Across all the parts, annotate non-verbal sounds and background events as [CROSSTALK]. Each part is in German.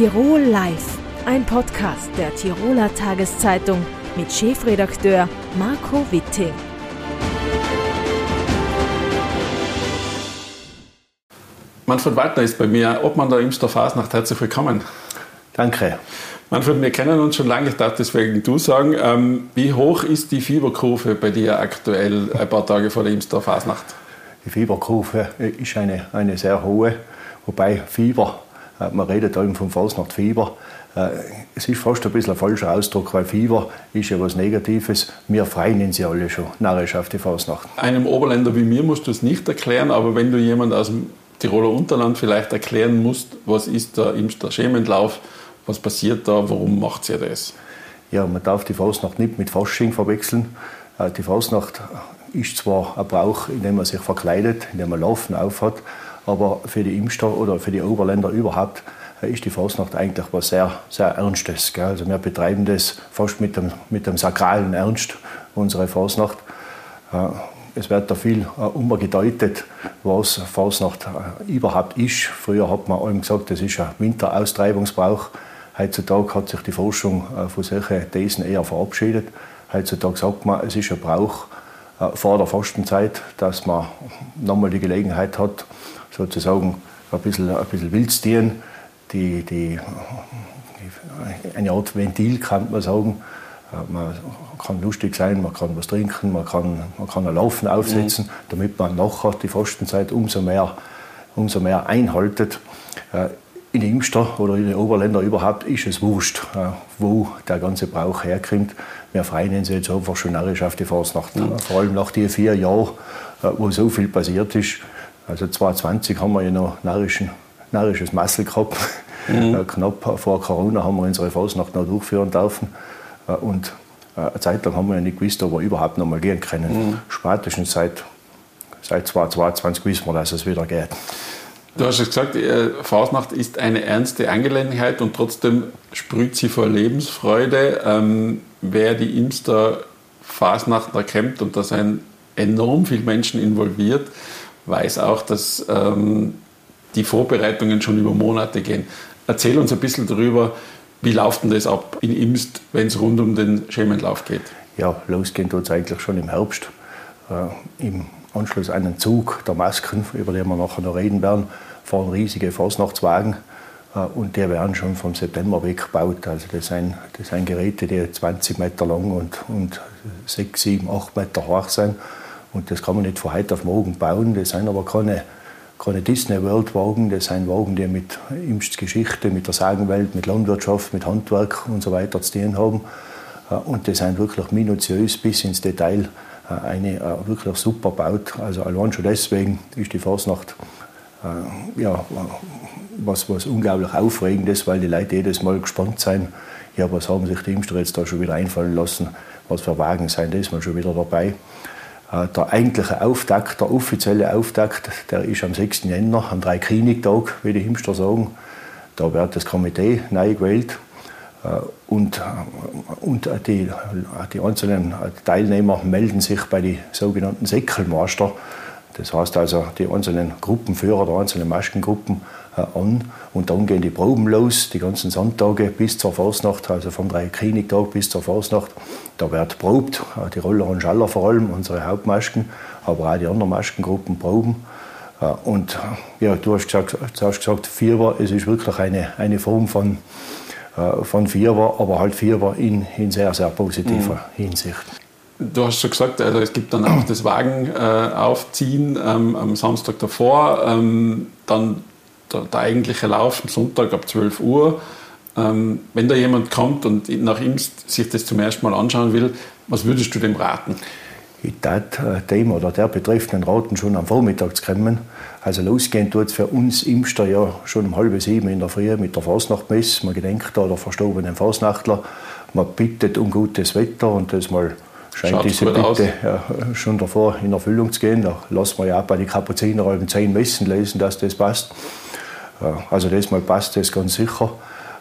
Tirol Live, ein Podcast der Tiroler Tageszeitung mit Chefredakteur Marco Witting. Manfred Waldner ist bei mir, Obmann der Imster Fasnacht. Herzlich willkommen. Danke. Manfred, wir kennen uns schon lange, ich darf deswegen du sagen. Ähm, wie hoch ist die Fieberkurve bei dir aktuell, ein paar Tage vor der Imster Fasnacht? Die Fieberkurve ist eine, eine sehr hohe, wobei Fieber, äh, man redet eben vom Fasnachtfieber, äh, es ist fast ein bisschen ein falscher Ausdruck, weil Fieber ist ja was Negatives. Wir freuen sie alle schon narrisch auf die Fasnacht. Einem Oberländer wie mir musst du es nicht erklären, aber wenn du jemand aus dem Tiroler Unterland vielleicht erklären musst, was ist der Imster Schementlauf, was passiert da, warum macht ihr das? Ja, man darf die Fasnacht nicht mit Fasching verwechseln. Äh, die Fasnacht ist zwar ein Brauch, in dem man sich verkleidet, in dem man Laufen aufhat, aber für die Imster oder für die Oberländer überhaupt äh, ist die Fasnacht eigentlich was sehr, sehr Ernstes. Gell? Also wir betreiben das fast mit dem, mit dem sakralen Ernst, unsere Fasnacht. Äh, es wird da viel äh, umgedeutet, was Fasnacht überhaupt ist. Früher hat man allem gesagt, das ist ein Winteraustreibungsbrauch. Heutzutage hat sich die Forschung von solchen Thesen eher verabschiedet. Heutzutage sagt man, es ist ein Brauch vor der Fastenzeit, dass man nochmal die Gelegenheit hat, sozusagen ein bisschen, ein bisschen wild zu dienen. Die, die, eine Art Ventil, kann man sagen, man kann lustig sein, man kann was trinken, man kann, man kann ein Laufen aufsetzen, mhm. damit man nachher die Fastenzeit umso mehr, umso mehr einhaltet. Äh, in Imster oder in den Oberländern überhaupt ist es wurscht, äh, wo der ganze Brauch herkommt. Wir freuen uns jetzt einfach schon narrisch auf die Fasnacht. Mhm. Vor allem nach den vier Jahren, äh, wo so viel passiert ist. Also 2020 haben wir ja noch narrischen, narrisches Massel gehabt. Mhm. [LAUGHS] Knapp vor Corona haben wir unsere Fasnacht noch durchführen dürfen. Äh, und äh, eine Zeit lang haben wir ja nicht gewusst, ob wir überhaupt noch mal gehen können. Mhm. Spätestens seit, seit 2022 wissen wir, dass es wieder geht. Du hast es gesagt, äh, Fasnacht ist eine ernste Angelegenheit und trotzdem sprüht sie vor Lebensfreude. Ähm, wer die Imster Fasnacht erkennt, und da sind enorm viele Menschen involviert, weiß auch, dass ähm, die Vorbereitungen schon über Monate gehen. Erzähl uns ein bisschen darüber, wie läuft denn das ab in Imst, wenn es rund um den Schemenlauf geht? Ja, losgehen tut es eigentlich schon im Herbst. Äh, Im Anschluss an den Zug der Masken, über den wir nachher noch reden werden, fahren riesige Fasnachtswagen äh, und die werden schon vom September weggebaut. Also das sind, das sind Geräte, die 20 Meter lang und, und 6, 7, 8 Meter hoch sind. Und das kann man nicht von heute auf morgen bauen. Das sind aber keine keine Disney World Wagen, das sind Wagen, die mit Imsts Geschichte, mit der Sagenwelt, mit Landwirtschaft, mit Handwerk und so weiter zu tun haben. Äh, und die sind wirklich minutiös bis ins Detail äh, eine äh, wirklich super baut. Also allein schon deswegen ist die Fasnacht ja, was, was unglaublich aufregendes, weil die Leute jedes Mal gespannt sind, ja, was haben sich die Imster jetzt da schon wieder einfallen lassen, was für Wagen sind das mal schon wieder dabei. Äh, der eigentliche Auftakt, der offizielle Auftakt, der ist am 6. Jänner, am Dreikönigtag, wie die Himster sagen. Da wird das Komitee neu gewählt äh, und, äh, und die, die einzelnen Teilnehmer melden sich bei den sogenannten Säckelmeister. Das heißt also, die einzelnen Gruppenführer der einzelnen Maschengruppen äh, an. Und dann gehen die Proben los, die ganzen Sonntage bis zur Fasnacht, also vom Dreikönigtag bis zur Fasnacht. Da wird probt, äh, die Roller und Schaller vor allem, unsere Hauptmasken, aber auch die anderen Maskengruppen proben. Äh, und ja, du hast gesagt, du hast gesagt Fieber, es ist wirklich eine, eine Form von, von Fieber, aber halt Fieber in, in sehr, sehr positiver mhm. Hinsicht. Du hast schon gesagt, also es gibt dann auch das Wagenaufziehen äh, ähm, am Samstag davor. Ähm, dann der, der eigentliche Lauf am Sonntag ab 12 Uhr. Ähm, wenn da jemand kommt und nach ihm sich das zum ersten Mal anschauen will, was würdest du dem raten? Ich würde dem oder der Betreffenden raten, schon am Vormittag zu kommen. Also losgehen tut es für uns Imster ja schon um halb sieben in der Früh mit der Fasnachtmesse. Man gedenkt da der verstorbenen Fasnachtler. Man bittet um gutes Wetter und das mal scheint Schaut diese Bitte ja, schon davor in Erfüllung zu gehen. Da lassen wir ja auch bei den Kapuziner halben zehn Messen lesen, dass das passt. Also das mal passt das ganz sicher.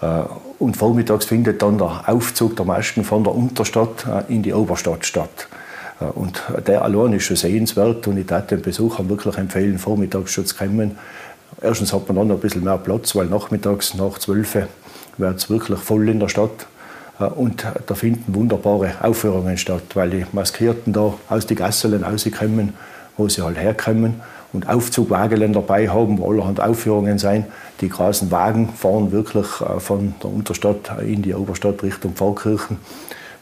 Äh, und vormittags findet dann der Aufzug der Masken von der Unterstadt äh, in die Oberstadt statt. Äh, und der allein ist schon sehenswert und ich würde den Besuchern wirklich empfehlen, vormittags schon zu kommen. Erstens hat man dann ein bisschen mehr Platz, weil nachmittags nach 12 Uhr wird es wirklich voll in der Stadt. Äh, und da finden wunderbare Aufführungen statt, weil die Maskierten da aus den Gassen rauskommen, wo sie halt herkommen und Aufzugwagen dabei haben, wo allerhand Aufführungen sein. Die großen Wagen fahren wirklich äh, von der Unterstadt in die Oberstadt Richtung Pfarrkirchen.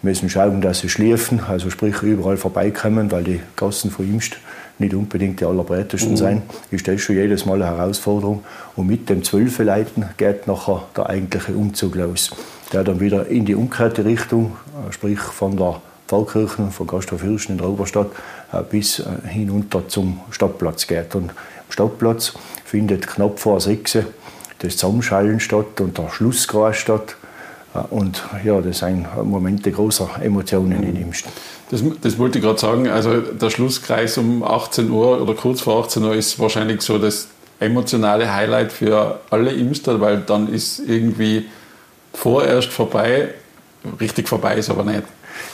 Wir müssen schauen, dass sie schläfen, also sprich überall vorbeikommen, weil die Gassen von Imst nicht unbedingt die allerbreitesten mhm. sein. Ist das schon jedes Mal eine Herausforderung. Und mit dem Zwölfeleiten geht nachher der eigentliche Umzug los. Der dann wieder in die umgekehrte Richtung, äh, sprich von der Pfarrkirchen, von Gasthof Hirschen in der Oberstadt, äh, bis äh, hinunter zum Stadtplatz geht. Und am Stadtplatz findet knapp vor sechs das Zusammenschallen statt und der Schlusskreis statt. Und ja, das sind Momente großer Emotionen in ihm. Das, das wollte ich gerade sagen. Also der Schlusskreis um 18 Uhr oder kurz vor 18 Uhr ist wahrscheinlich so das emotionale Highlight für alle Imster, weil dann ist irgendwie vorerst vorbei. Richtig vorbei ist aber nicht.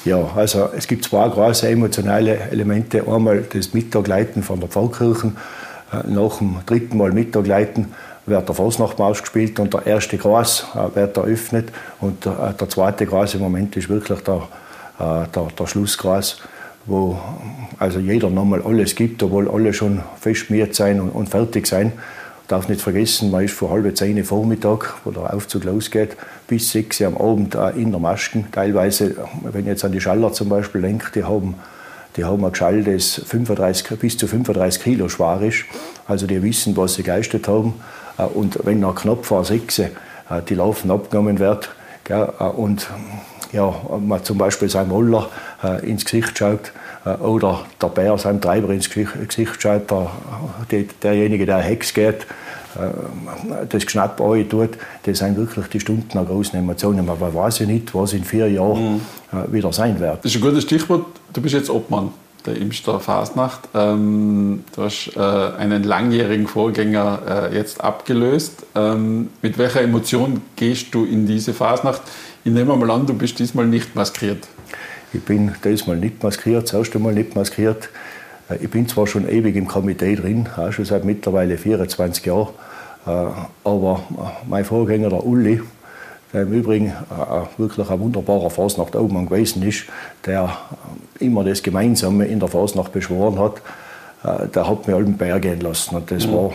Ja, also es gibt zwei große emotionale Elemente. Einmal das Mittagleiten von der Pfarrkirche. Äh, nach dem dritten Mal Mittagleiten wird der Fasnachtmarsch gespielt und der erste Kreis äh, wird eröffnet. Und der, der zweite große Moment ist wirklich der äh, der, der Schlusskreis, wo also jeder nochmal alles gibt, obwohl alle schon festschmiert sein und, und fertig sein. Darf nicht vergessen, man ist von halb zehn Vormittag, wo der Aufzug losgeht, bis sechs am Abend in der Masken. Teilweise, wenn ich jetzt an die Schaller zum Beispiel denke, die haben, die haben ein Geschall, das 35, bis zu 35 Kilo schwer ist. Also die wissen, was sie geleistet haben. Äh, und wenn nach knapp vor sechs äh, die Laufen abgenommen wird, und ja, man zum Beispiel seinem Moller äh, ins Gesicht schaut äh, oder der Bär seinem Treiber ins Gesicht schaut, der, der, derjenige, der Hex geht, äh, das Geschnapp tut, das sind wirklich die Stunden der großen Emotionen. Aber man weiß ja nicht, was in vier Jahren mhm. Äh, wieder sein wird. Das ist ein gutes Stichwort. Du bist jetzt Obmann der Imster Fasnacht. Ähm, du hast äh, einen langjährigen Vorgänger äh, jetzt abgelöst. Ähm, mit welcher Emotion gehst du in diese Fasnacht? Ich nehme mal an, du bist diesmal nicht maskiert. Ich bin diesmal nicht maskiert, das erste Mal nicht maskiert. Äh, ich bin zwar schon ewig im Komitee drin, auch schon seit mittlerweile 24 Jahren, äh, aber äh, mein Vorgänger, der Uli, der im Übrigen wirklich ein wunderbarer Fasnacht-Obmann gewesen ist, der immer das Gemeinsame in der Fasnacht beschworen hat, der hat mir allen Bär gehen lassen. Und das, mhm. war,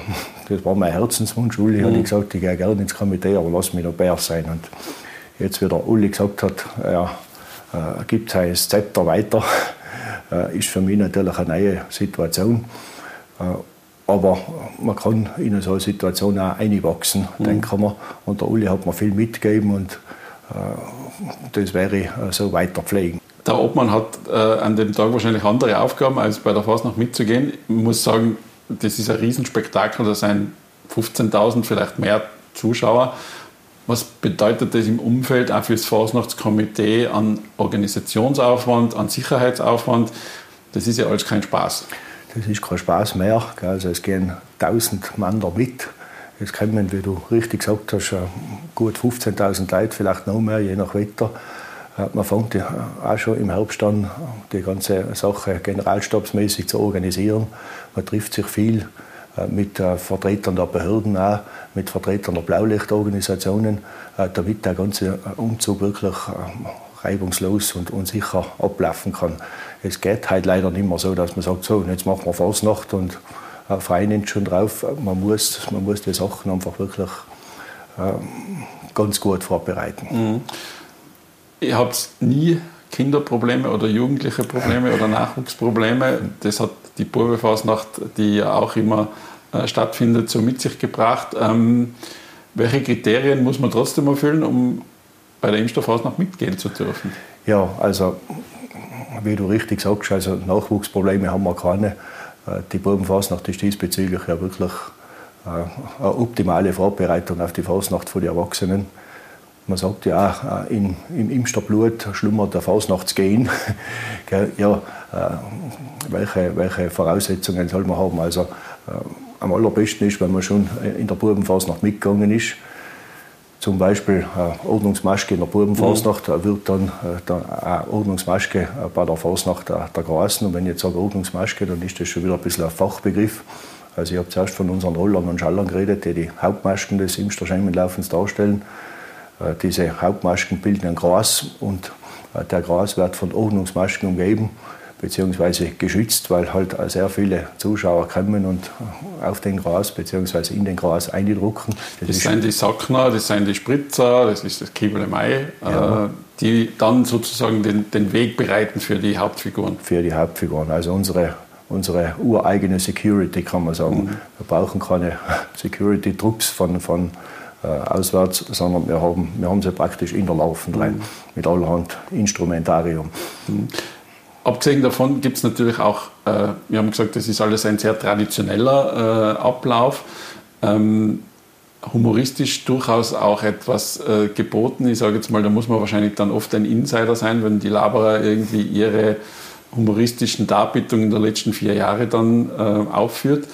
das war mein Herzenswunsch. Uli mhm. hat gesagt, ich gehe gerne ins Komitee, aber lass mich noch Bär sein. Und jetzt, wie der Uli gesagt hat, er äh, gibt sein Zepter weiter, [LAUGHS] äh, ist für mich natürlich eine neue Situation. Äh, aber man kann in so eine Situation auch einwachsen, mhm. denken wir. Und der Uli hat mir viel mitgegeben und äh, das werde ich so weiter pflegen. Der Obmann hat äh, an dem Tag wahrscheinlich andere Aufgaben, als bei der Fasnacht mitzugehen. Ich muss sagen, das ist ein Riesenspektakel, da sind 15.000, vielleicht mehr Zuschauer. Was bedeutet das im Umfeld auch für das Fasnachtskomitee an Organisationsaufwand, an Sicherheitsaufwand? Das ist ja alles kein Spaß. Das ist kein Spaß mehr. Also es gehen 1000 Mann da mit. Es kommen, wie du richtig gesagt hast, gut 15.000 Leute, vielleicht noch mehr, je nach Wetter. Äh, man fängt auch schon im Herbst an, die ganze Sache generalstabsmäßig zu organisieren. Man trifft sich viel äh, mit äh, Vertretern der Behörden, auch, mit Vertretern der Blaulichtorganisationen, äh, damit der ganze Umzug wirklich reibungslos und, und sicher ablaufen kann. Es geht halt leider nicht mehr so, dass man sagt, so, jetzt machen wir Fasnacht und äh, Verein schon drauf. Man muss, man muss die Sachen einfach wirklich äh, ganz gut vorbereiten. Mhm. Ihr habt nie Kinderprobleme oder jugendliche Probleme oder Nachwuchsprobleme. Das hat die Burgefasnacht, die ja auch immer äh, stattfindet, so mit sich gebracht. Ähm, welche Kriterien muss man trotzdem erfüllen, um bei der Impfstofffasnacht mitgehen zu dürfen? Ja, also wie du richtig sagst, also Nachwuchsprobleme haben wir keine. Äh, die Burgenfasnacht ist diesbezüglich ja wirklich äh, eine optimale Vorbereitung auf die Fasnacht für die Erwachsenen. Man sagt ja auch, äh, in, im Imsterblut schlummert der Fasnachtsgehen. [LAUGHS] ja, äh, welche, welche Voraussetzungen soll man haben? Also, äh, am allerbesten ist, wenn man schon in der Bubenfasnacht mitgegangen ist. Zum Beispiel äh, Ordnungsmaske in der Bubenfasnacht mhm. wird dann äh, eine Ordnungsmaske bei der Fasnacht der, der Grasen. Und wenn ich jetzt sage Ordnungsmaske, dann ist das schon wieder ein bisschen ein Fachbegriff. Also ich habe zuerst von unseren Rollern und Schallern geredet, die die Hauptmasken des Imster Schemenlaufens darstellen. Äh, diese Hauptmasken bilden ein Gras und äh, der Gras wird von Ordnungsmasken umgeben bzw. geschützt, weil halt sehr viele Zuschauer kommen und auf den Gras bzw. in den Gras eindrucken. Das, das sind die Sackner, das sind die Spritzer, das ist das Kiebel im Ei, ja. äh, die dann sozusagen den, den Weg bereiten für die Hauptfiguren. Für die Hauptfiguren, also unsere unsere ureigene Security, kann man sagen. Mhm. Wir brauchen keine [LAUGHS] Security-Trupps von, von äh, auswärts, sondern wir haben, wir haben sie praktisch in der Laufen rein, mhm. mit allerhand Instrumentarium. Mhm. Abgesehen davon gibt es natürlich auch, äh, wir haben gesagt, das ist alles ein sehr traditioneller äh, Ablauf. Ähm, humoristisch durchaus auch etwas äh, geboten. Ich sage jetzt mal, da muss man wahrscheinlich dann oft ein Insider sein, wenn die Laberer irgendwie ihre humoristischen Darbietungen der letzten vier Jahre dann äh, aufführt.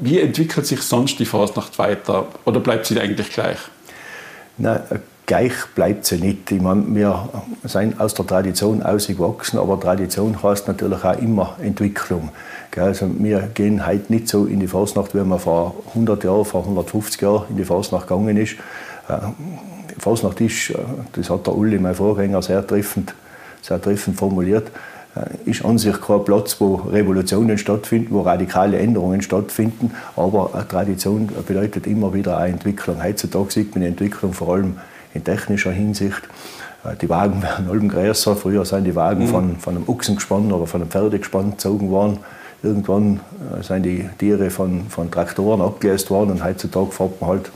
Wie entwickelt sich sonst die Fasnacht weiter oder bleibt sie eigentlich gleich? Nein, gleich bleibt sie nicht. Ich meine, wir sind aus der Tradition ausgewachsen, aber Tradition heißt natürlich auch immer Entwicklung. Also wir gehen heute nicht so in die Fasnacht, wie man vor 100 Jahren, vor 150 Jahren in die Fasnacht gegangen ist. Äh, Fasnacht ist, äh, das hat der Uli, mein Vorgänger, sehr treffend, sehr treffend formuliert, ist an sich kein Platz, wo Revolutionen stattfinden, wo radikale Änderungen stattfinden. Aber Tradition bedeutet immer wieder eine Entwicklung. Heutzutage sieht man die Entwicklung vor allem in technischer Hinsicht. Äh, die Wagen [LAUGHS] werden allem größer. Früher sind die Wagen mhm. von, von einem Ochsengespann oder von einem Pferdegespann gezogen worden. Irgendwann äh, sind die Tiere von, von Traktoren abgelöst worden und heutzutage fährt man halt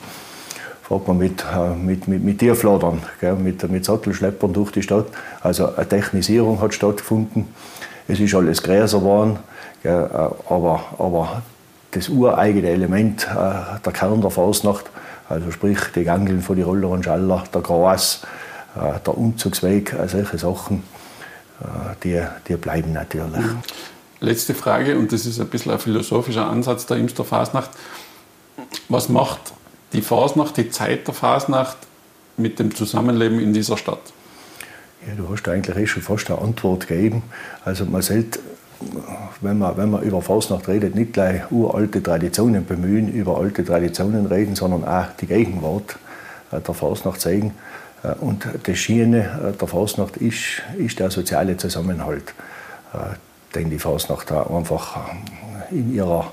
fährt man mit, äh, mit, mit, mit Tierfladern, gell, mit, mit Sattelschleppern durch die Stadt. Also eine Technisierung hat stattgefunden. Es ist alles größer geworden, gell, äh, aber, aber das ureigene Element, äh, der Kern der Fasnacht, also sprich die Gangeln von die Roller und Schaller, der Gras, der Umzugsweg, solche Sachen, die, die bleiben natürlich. Mhm. Letzte Frage, und das ist ein bisschen ein philosophischer Ansatz der Imster Fasnacht. Was macht die Fasnacht, die Zeit der Fasnacht mit dem Zusammenleben in dieser Stadt? Ja, du hast eigentlich eh schon fast eine Antwort gegeben. Also man sollte, wenn man, wenn man über Fasnacht redet, nicht gleich uralte Traditionen bemühen, über alte Traditionen reden, sondern auch die Gegenwart äh, der Fasnacht zeigen. Äh, und das Schiene äh, der Fasnacht ist, ist der soziale Zusammenhalt, den die Fasnacht einfach in ihrer,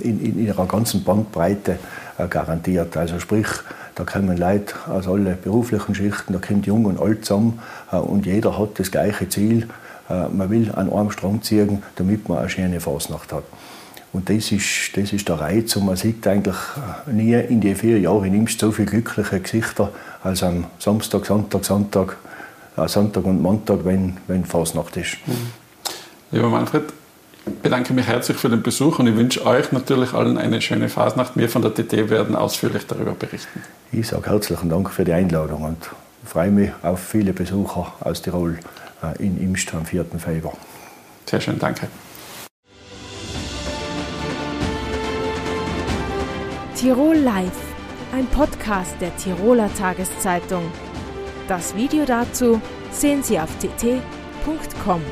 in, in ihrer ganzen Bandbreite garantiert. Also sprich, da kommen Leute aus allen beruflichen Schichten, da kommt Jung und Alt zusammen äh, und jeder hat das gleiche Ziel. Äh, man will an einem Strang ziehen, damit man eine schöne Fasnacht hat. Und das ist, das ist der Reiz. Und man sieht eigentlich nie in die vier Jahre nimmst so viele glückliche Gesichter als am Samstag, Sonntag, Sonntag, äh, Sonntag und Montag, wenn, wenn Fasnacht ist. Mhm. Lieber Manfred, bedanke mich herzlich für den Besuch und ich wünsche euch natürlich allen eine schöne Fasnacht. Wir von der TT werden ausführlich darüber berichten. Ich sage herzlichen Dank für die Einladung und freue mich auf viele Besucher aus Tirol äh, in Imst am 4. Februar. Sehr schön, danke. Tirol Live, ein Podcast der Tiroler Tageszeitung. Das Video dazu sehen Sie auf tt.com.